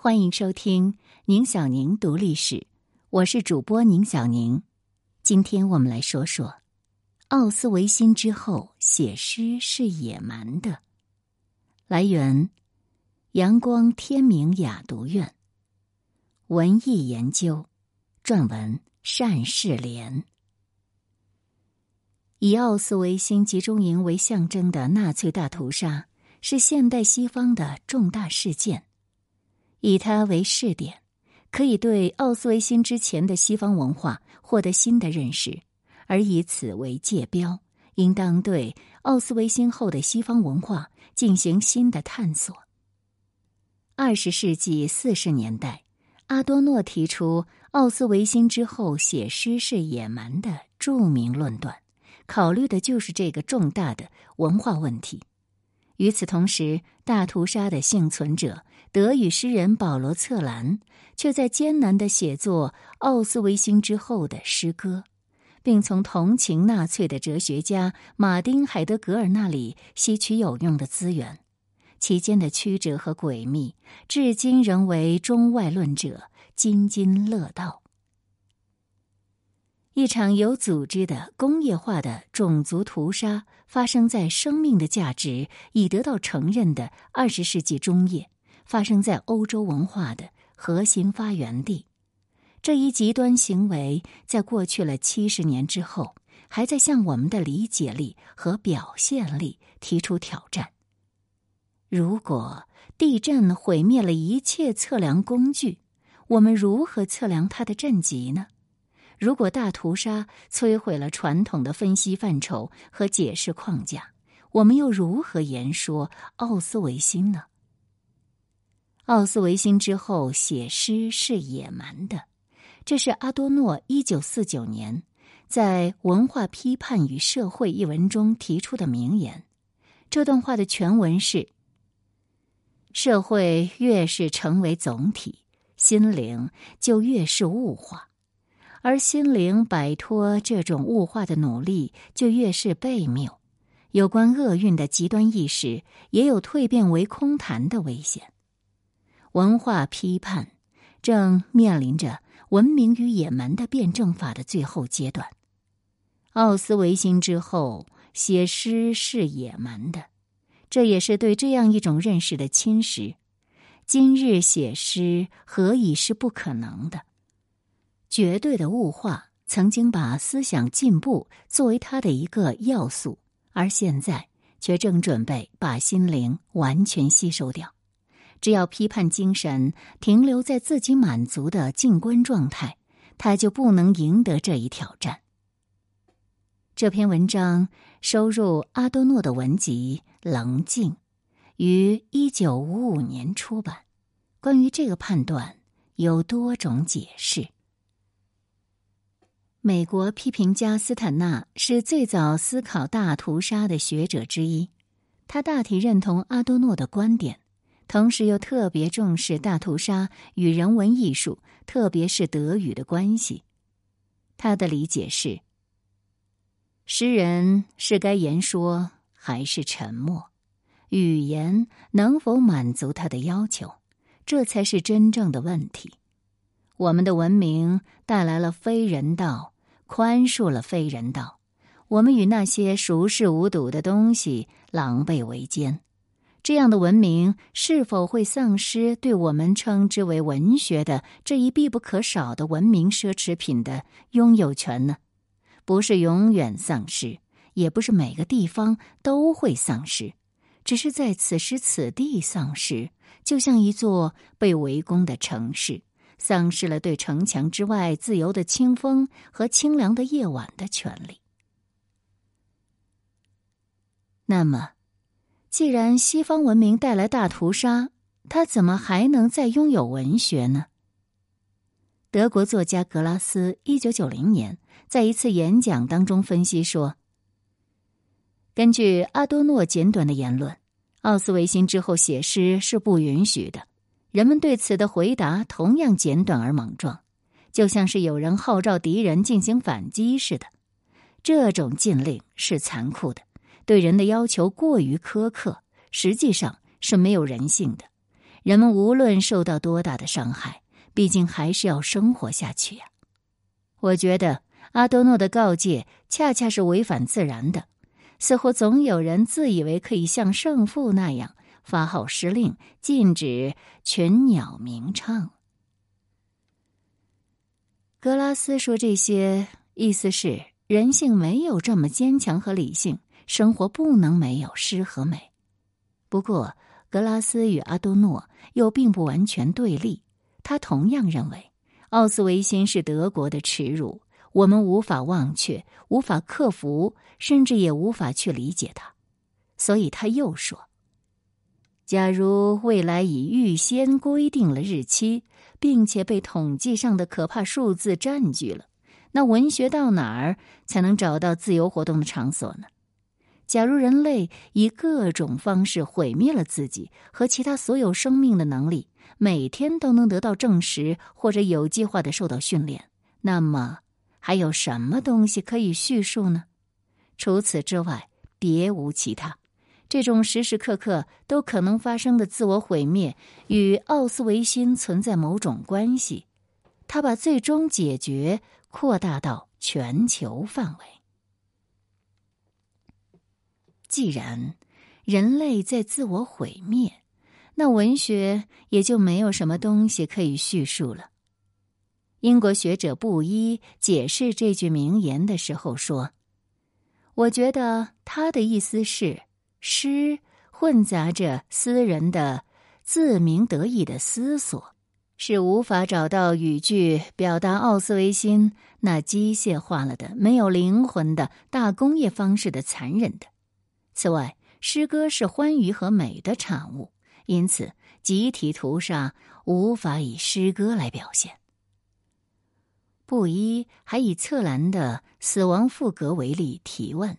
欢迎收听宁小宁读历史，我是主播宁小宁。今天我们来说说奥斯维辛之后写诗是野蛮的。来源：阳光天明雅读院，文艺研究，撰文单世莲。以奥斯维辛集中营为象征的纳粹大屠杀是现代西方的重大事件。以它为试点，可以对奥斯维辛之前的西方文化获得新的认识；而以此为界标，应当对奥斯维辛后的西方文化进行新的探索。二十世纪四十年代，阿多诺提出奥斯维辛之后写诗是野蛮的著名论断，考虑的就是这个重大的文化问题。与此同时，大屠杀的幸存者。德语诗人保罗·策兰却在艰难的写作奥斯维辛之后的诗歌，并从同情纳粹的哲学家马丁·海德格尔那里吸取有用的资源，其间的曲折和诡秘，至今仍为中外论者津津乐道。一场有组织的工业化的种族屠杀发生在生命的价值已得到承认的二十世纪中叶。发生在欧洲文化的核心发源地，这一极端行为在过去了七十年之后，还在向我们的理解力和表现力提出挑战。如果地震毁灭了一切测量工具，我们如何测量它的震级呢？如果大屠杀摧毁了传统的分析范畴和解释框架，我们又如何言说奥斯维辛呢？奥斯维辛之后写诗是野蛮的，这是阿多诺一九四九年在《文化批判与社会》一文中提出的名言。这段话的全文是：社会越是成为总体，心灵就越是物化，而心灵摆脱这种物化的努力就越是悖谬。有关厄运的极端意识也有蜕变为空谈的危险。文化批判正面临着文明与野蛮的辩证法的最后阶段。奥斯维辛之后写诗是野蛮的，这也是对这样一种认识的侵蚀。今日写诗何以是不可能的？绝对的物化曾经把思想进步作为它的一个要素，而现在却正准备把心灵完全吸收掉。只要批判精神停留在自己满足的静观状态，他就不能赢得这一挑战。这篇文章收入阿多诺的文集《棱镜》，于一九五五年出版。关于这个判断，有多种解释。美国批评家斯坦纳是最早思考大屠杀的学者之一，他大体认同阿多诺的观点。同时又特别重视大屠杀与人文艺术，特别是德语的关系。他的理解是：诗人是该言说还是沉默？语言能否满足他的要求？这才是真正的问题。我们的文明带来了非人道，宽恕了非人道。我们与那些熟视无睹的东西狼狈为奸。这样的文明是否会丧失对我们称之为文学的这一必不可少的文明奢侈品的拥有权呢？不是永远丧失，也不是每个地方都会丧失，只是在此时此地丧失，就像一座被围攻的城市丧失了对城墙之外自由的清风和清凉的夜晚的权利。那么。既然西方文明带来大屠杀，他怎么还能再拥有文学呢？德国作家格拉斯一九九零年在一次演讲当中分析说：“根据阿多诺简短的言论，奥斯维辛之后写诗是不允许的。人们对此的回答同样简短而莽撞，就像是有人号召敌人进行反击似的。这种禁令是残酷的。”对人的要求过于苛刻，实际上是没有人性的。人们无论受到多大的伤害，毕竟还是要生活下去呀。我觉得阿多诺的告诫恰恰是违反自然的，似乎总有人自以为可以像圣父那样发号施令，禁止群鸟鸣唱。格拉斯说这些，意思是人性没有这么坚强和理性，生活不能没有诗和美。不过，格拉斯与阿多诺又并不完全对立，他同样认为。奥斯维辛是德国的耻辱，我们无法忘却，无法克服，甚至也无法去理解它。所以他又说：“假如未来已预先规定了日期，并且被统计上的可怕数字占据了，那文学到哪儿才能找到自由活动的场所呢？假如人类以各种方式毁灭了自己和其他所有生命的能力。”每天都能得到证实，或者有计划的受到训练，那么还有什么东西可以叙述呢？除此之外，别无其他。这种时时刻刻都可能发生的自我毁灭，与奥斯维辛存在某种关系。他把最终解决扩大到全球范围。既然人类在自我毁灭，那文学也就没有什么东西可以叙述了。英国学者布伊解释这句名言的时候说：“我觉得他的意思是，诗混杂着私人的自鸣得意的思索，是无法找到语句表达奥斯维辛那机械化了的、没有灵魂的大工业方式的残忍的。此外，诗歌是欢愉和美的产物。”因此，集体屠杀无法以诗歌来表现。布衣还以策兰的《死亡赋格》为例提问：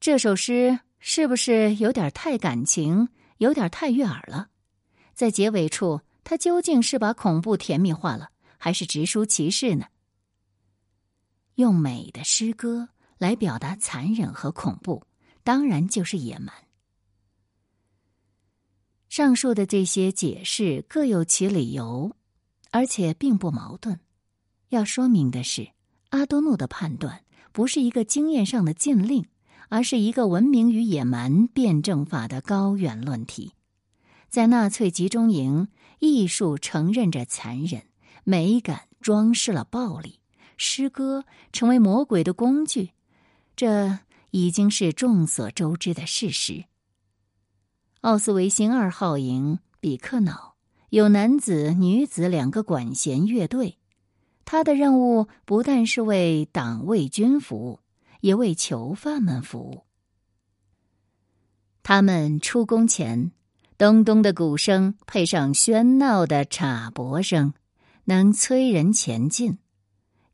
这首诗是不是有点太感情，有点太悦耳了？在结尾处，他究竟是把恐怖甜蜜化了，还是直抒其事呢？用美的诗歌来表达残忍和恐怖，当然就是野蛮。上述的这些解释各有其理由，而且并不矛盾。要说明的是，阿多诺的判断不是一个经验上的禁令，而是一个文明与野蛮辩证法的高远论题。在纳粹集中营，艺术承认着残忍，美感装饰了暴力，诗歌成为魔鬼的工具，这已经是众所周知的事实。奥斯维辛二号营比克瑙有男子、女子两个管弦乐队，他的任务不但是为党卫军服务，也为囚犯们服务。他们出宫前，咚咚的鼓声配上喧闹的镲钹声，能催人前进。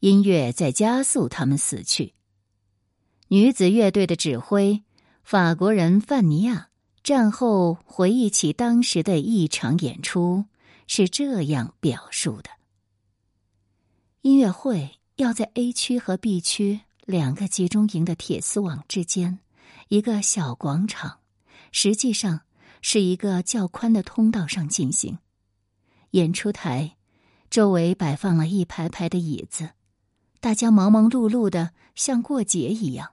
音乐在加速他们死去。女子乐队的指挥，法国人范尼亚。战后回忆起当时的一场演出，是这样表述的：音乐会要在 A 区和 B 区两个集中营的铁丝网之间一个小广场，实际上是一个较宽的通道上进行。演出台周围摆放了一排排的椅子，大家忙忙碌碌的像过节一样。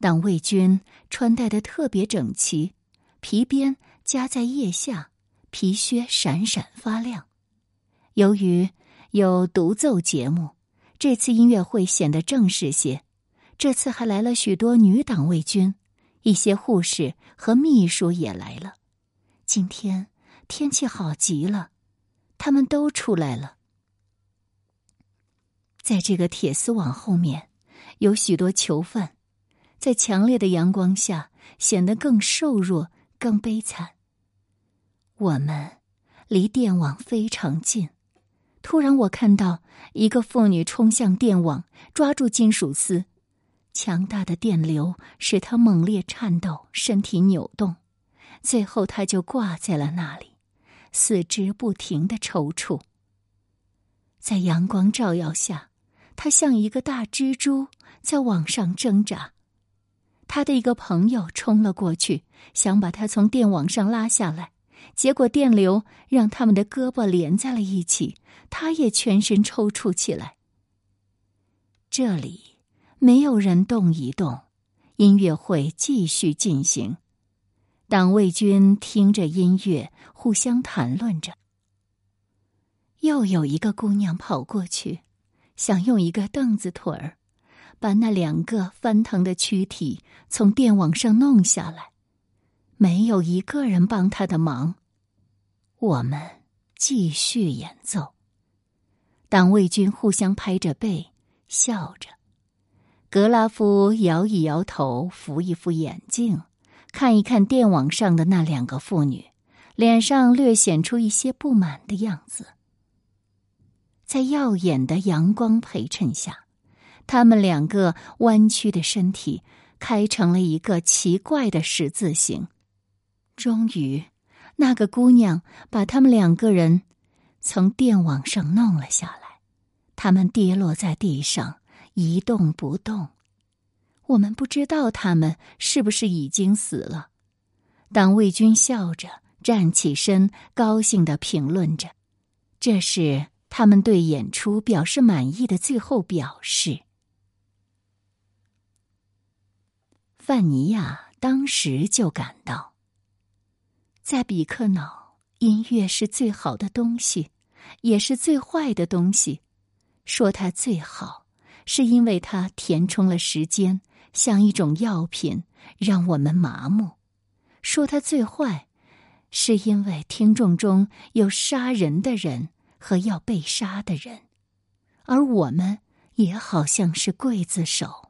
党卫军穿戴的特别整齐。皮鞭夹在腋下，皮靴闪闪发亮。由于有独奏节目，这次音乐会显得正式些。这次还来了许多女党卫军，一些护士和秘书也来了。今天天气好极了，他们都出来了。在这个铁丝网后面，有许多囚犯，在强烈的阳光下显得更瘦弱。更悲惨。我们离电网非常近，突然我看到一个妇女冲向电网，抓住金属丝，强大的电流使她猛烈颤抖，身体扭动，最后她就挂在了那里，四肢不停的抽搐。在阳光照耀下，她像一个大蜘蛛在网上挣扎。他的一个朋友冲了过去，想把他从电网上拉下来，结果电流让他们的胳膊连在了一起，他也全身抽搐起来。这里没有人动一动，音乐会继续进行。党卫军听着音乐，互相谈论着。又有一个姑娘跑过去，想用一个凳子腿儿，把那两个翻腾的躯体从电网上弄下来。没有一个人帮他的忙。我们继续演奏。党卫军互相拍着背，笑着。格拉夫摇一摇头，扶一扶眼镜，看一看电网上的那两个妇女，脸上略显出一些不满的样子。在耀眼的阳光陪衬下，他们两个弯曲的身体开成了一个奇怪的十字形。终于，那个姑娘把他们两个人从电网上弄了下来。他们跌落在地上，一动不动。我们不知道他们是不是已经死了。党卫军笑着站起身，高兴的评论着：“这是他们对演出表示满意的最后表示。”范尼亚当时就感到。在比克瑙，音乐是最好的东西，也是最坏的东西。说它最好，是因为它填充了时间，像一种药品，让我们麻木；说它最坏，是因为听众中有杀人的人和要被杀的人，而我们也好像是刽子手。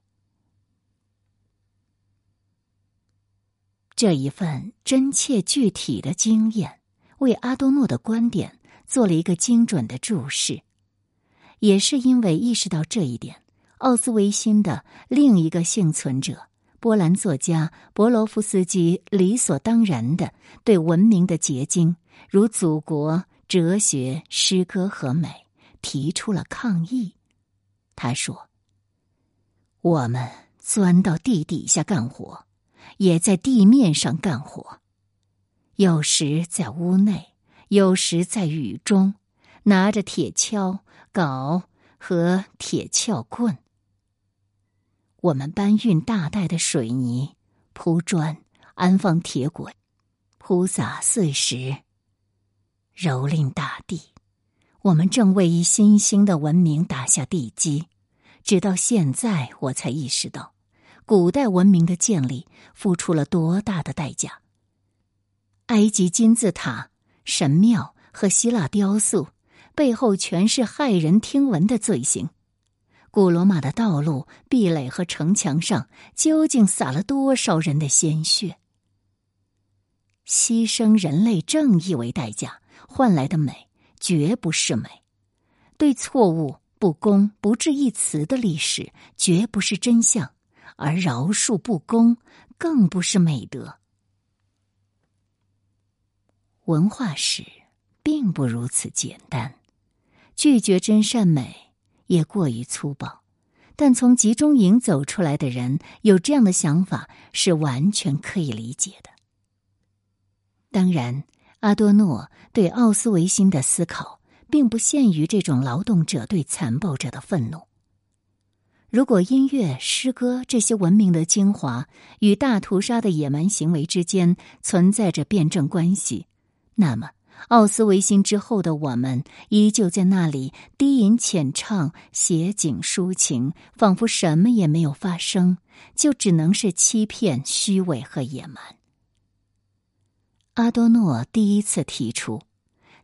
这一份真切具体的经验，为阿多诺的观点做了一个精准的注释。也是因为意识到这一点，奥斯维辛的另一个幸存者波兰作家博罗夫斯基理所当然的对文明的结晶，如祖国、哲学、诗歌和美，提出了抗议。他说：“我们钻到地底下干活。”也在地面上干活，有时在屋内，有时在雨中，拿着铁锹、镐和铁撬棍。我们搬运大袋的水泥，铺砖，安放铁轨，铺撒碎石，蹂躏大地。我们正为一新兴的文明打下地基。直到现在，我才意识到。古代文明的建立付出了多大的代价？埃及金字塔、神庙和希腊雕塑背后全是骇人听闻的罪行。古罗马的道路、壁垒和城墙上究竟洒了多少人的鲜血？牺牲人类正义为代价换来的美，绝不是美；对错误、不公不置一词的历史，绝不是真相。而饶恕不公，更不是美德。文化史并不如此简单，拒绝真善美也过于粗暴。但从集中营走出来的人有这样的想法，是完全可以理解的。当然，阿多诺对奥斯维辛的思考，并不限于这种劳动者对残暴者的愤怒。如果音乐、诗歌这些文明的精华与大屠杀的野蛮行为之间存在着辩证关系，那么奥斯维辛之后的我们依旧在那里低吟浅唱、写景抒情，仿佛什么也没有发生，就只能是欺骗、虚伪和野蛮。阿多诺第一次提出，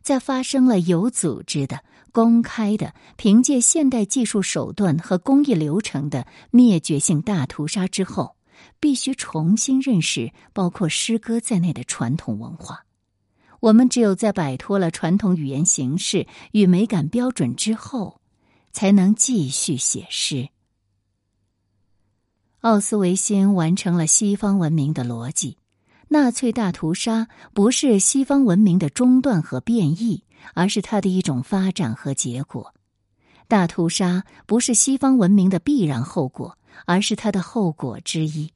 在发生了有组织的。公开的，凭借现代技术手段和工艺流程的灭绝性大屠杀之后，必须重新认识包括诗歌在内的传统文化。我们只有在摆脱了传统语言形式与美感标准之后，才能继续写诗。奥斯维辛完成了西方文明的逻辑，纳粹大屠杀不是西方文明的中断和变异。而是它的一种发展和结果。大屠杀不是西方文明的必然后果，而是它的后果之一。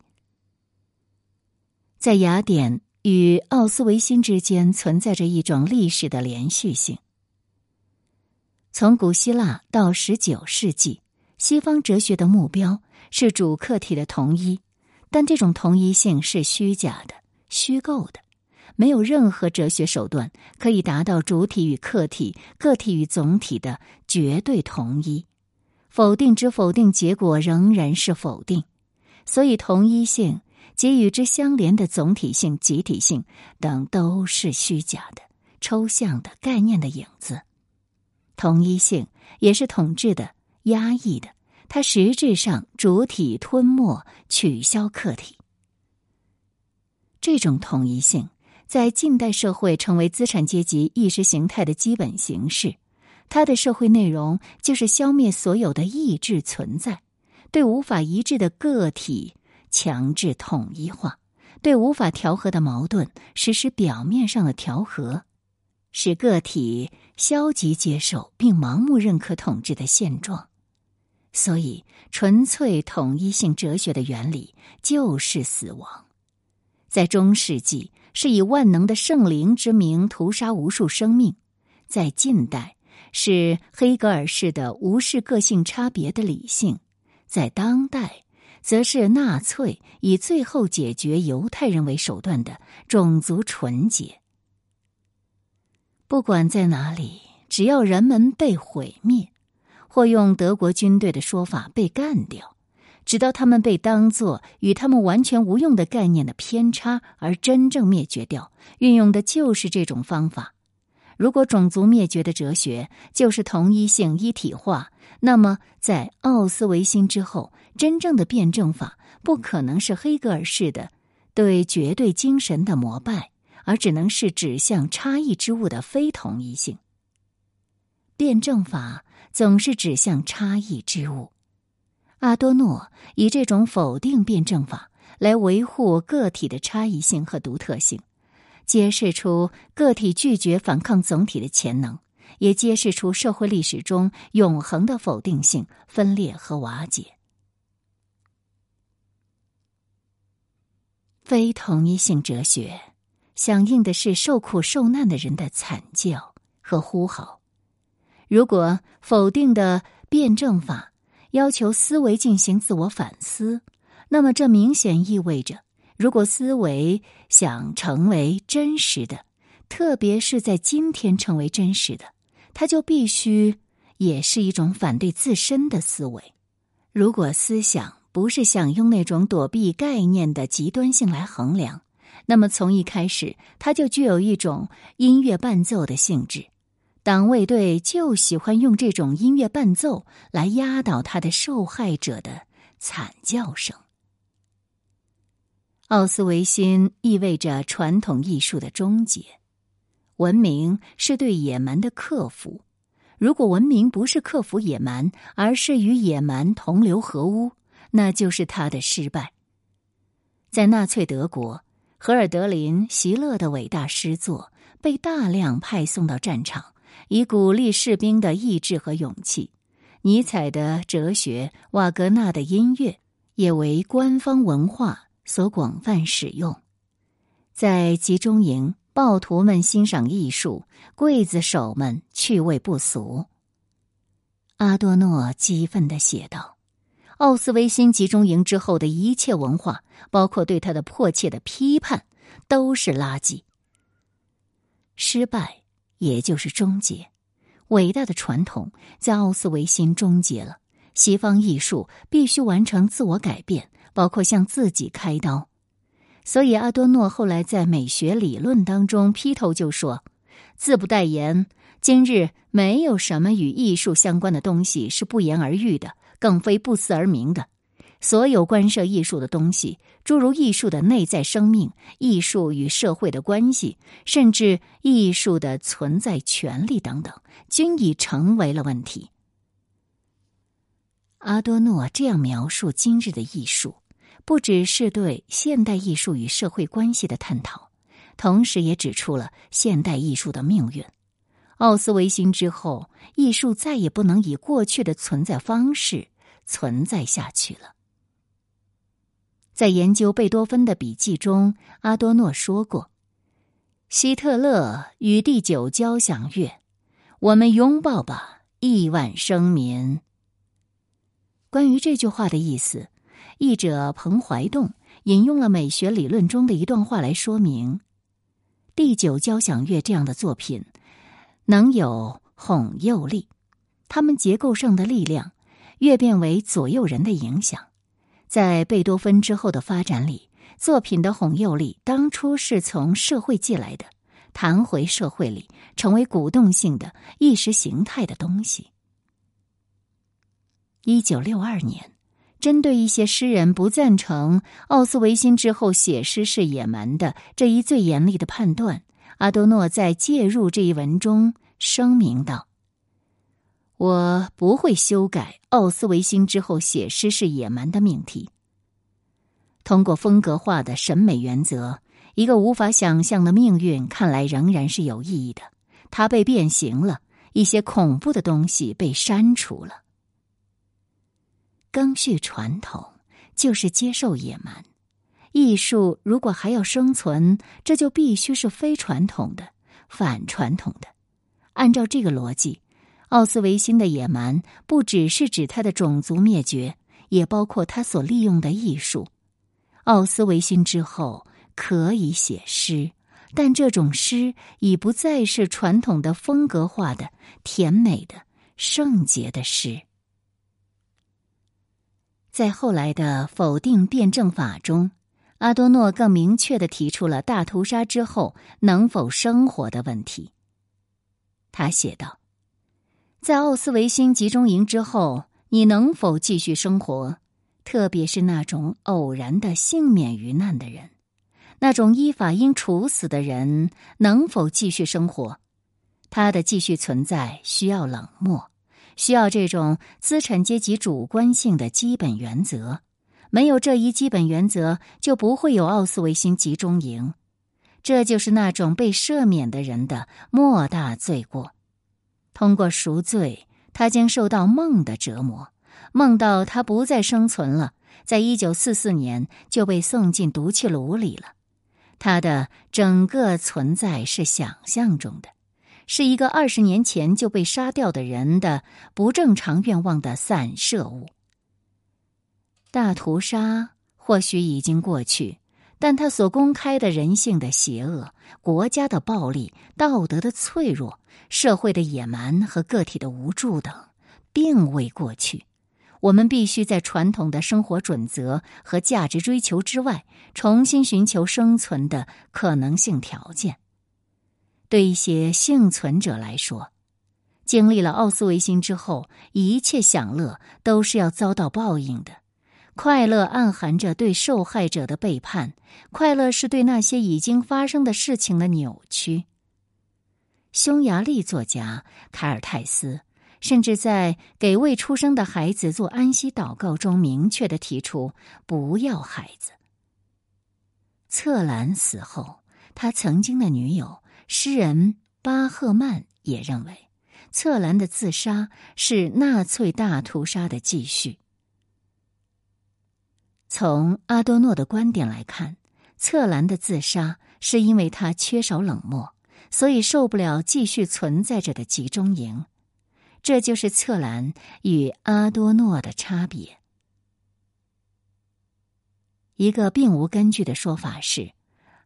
在雅典与奥斯维辛之间存在着一种历史的连续性。从古希腊到十九世纪，西方哲学的目标是主客体的统一，但这种统一性是虚假的、虚构的，没有任何哲学手段可以达到主体与客体、个体与总体的绝对统一。否定之否定结果仍然是否定，所以同一性及与之相连的总体性、集体性等都是虚假的、抽象的概念的影子。同一性也是统治的、压抑的，它实质上主体吞没、取消客体。这种统一性在近代社会成为资产阶级意识形态的基本形式。它的社会内容就是消灭所有的意志存在，对无法一致的个体强制统一化，对无法调和的矛盾实施表面上的调和，使个体消极接受并盲目认可统治的现状。所以，纯粹统一性哲学的原理就是死亡。在中世纪，是以万能的圣灵之名屠杀无数生命；在近代，是黑格尔式的无视个性差别的理性，在当代，则是纳粹以最后解决犹太人为手段的种族纯洁。不管在哪里，只要人们被毁灭，或用德国军队的说法被干掉，直到他们被当作与他们完全无用的概念的偏差而真正灭绝掉，运用的就是这种方法。如果种族灭绝的哲学就是同一性一体化，那么在奥斯维辛之后，真正的辩证法不可能是黑格尔式的对绝对精神的膜拜，而只能是指向差异之物的非同一性。辩证法总是指向差异之物。阿多诺以这种否定辩证法来维护个体的差异性和独特性。揭示出个体拒绝反抗总体的潜能，也揭示出社会历史中永恒的否定性、分裂和瓦解。非同一性哲学响应的是受苦受难的人的惨叫和呼号。如果否定的辩证法要求思维进行自我反思，那么这明显意味着。如果思维想成为真实的，特别是在今天成为真实的，它就必须也是一种反对自身的思维。如果思想不是想用那种躲避概念的极端性来衡量，那么从一开始它就具有一种音乐伴奏的性质。党卫队就喜欢用这种音乐伴奏来压倒他的受害者的惨叫声。奥斯维辛意味着传统艺术的终结，文明是对野蛮的克服。如果文明不是克服野蛮，而是与野蛮同流合污，那就是他的失败。在纳粹德国，荷尔德林、席勒的伟大诗作被大量派送到战场，以鼓励士兵的意志和勇气。尼采的哲学、瓦格纳的音乐也为官方文化。所广泛使用，在集中营，暴徒们欣赏艺术，刽子手们趣味不俗。阿多诺激愤的写道：“奥斯维辛集中营之后的一切文化，包括对他的迫切的批判，都是垃圾。失败，也就是终结。伟大的传统在奥斯维辛终结了。西方艺术必须完成自我改变。”包括向自己开刀，所以阿多诺后来在美学理论当中劈头就说：“自不待言，今日没有什么与艺术相关的东西是不言而喻的，更非不思而明的。所有关涉艺术的东西，诸如艺术的内在生命、艺术与社会的关系，甚至艺术的存在权利等等，均已成为了问题。”阿多诺这样描述今日的艺术。不只是对现代艺术与社会关系的探讨，同时也指出了现代艺术的命运。奥斯维辛之后，艺术再也不能以过去的存在方式存在下去了。在研究贝多芬的笔记中，阿多诺说过：“希特勒与第九交响乐，我们拥抱吧，亿万生民。关于这句话的意思，译者彭怀栋引用了美学理论中的一段话来说明：第九交响乐这样的作品能有哄诱力，它们结构上的力量越变为左右人的影响。在贝多芬之后的发展里。作品的哄诱力当初是从社会寄来的，弹回社会里，成为鼓动性的意识形态的东西。一九六二年，针对一些诗人不赞成奥斯维辛之后写诗是野蛮的这一最严厉的判断，阿多诺在介入这一文中声明道：“我不会修改奥斯维辛之后写诗是野蛮的命题。”通过风格化的审美原则，一个无法想象的命运看来仍然是有意义的。它被变形了，一些恐怖的东西被删除了。更续传统就是接受野蛮。艺术如果还要生存，这就必须是非传统的、反传统的。按照这个逻辑，奥斯维辛的野蛮不只是指他的种族灭绝，也包括他所利用的艺术。奥斯维辛之后可以写诗，但这种诗已不再是传统的风格化的、甜美的、圣洁的诗。在后来的否定辩证法中，阿多诺更明确的提出了大屠杀之后能否生活的问题。他写道：“在奥斯维辛集中营之后，你能否继续生活？”特别是那种偶然的幸免于难的人，那种依法应处死的人，能否继续生活？他的继续存在需要冷漠，需要这种资产阶级主观性的基本原则。没有这一基本原则，就不会有奥斯维辛集中营。这就是那种被赦免的人的莫大罪过。通过赎罪，他将受到梦的折磨。梦到他不再生存了，在一九四四年就被送进毒气炉里了。他的整个存在是想象中的，是一个二十年前就被杀掉的人的不正常愿望的散射物。大屠杀或许已经过去，但他所公开的人性的邪恶、国家的暴力、道德的脆弱、社会的野蛮和个体的无助等，并未过去。我们必须在传统的生活准则和价值追求之外，重新寻求生存的可能性条件。对一些幸存者来说，经历了奥斯维辛之后，一切享乐都是要遭到报应的。快乐暗含着对受害者的背叛，快乐是对那些已经发生的事情的扭曲。匈牙利作家凯尔泰斯。甚至在给未出生的孩子做安息祷告中，明确的提出不要孩子。策兰死后，他曾经的女友诗人巴赫曼也认为，策兰的自杀是纳粹大屠杀的继续。从阿多诺的观点来看，策兰的自杀是因为他缺少冷漠，所以受不了继续存在着的集中营。这就是策兰与阿多诺的差别。一个并无根据的说法是，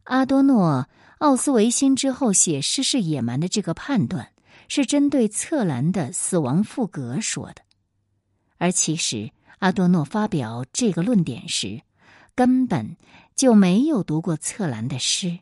阿多诺奥斯维辛之后写诗是野蛮的这个判断是针对策兰的死亡赋格说的，而其实阿多诺发表这个论点时，根本就没有读过策兰的诗。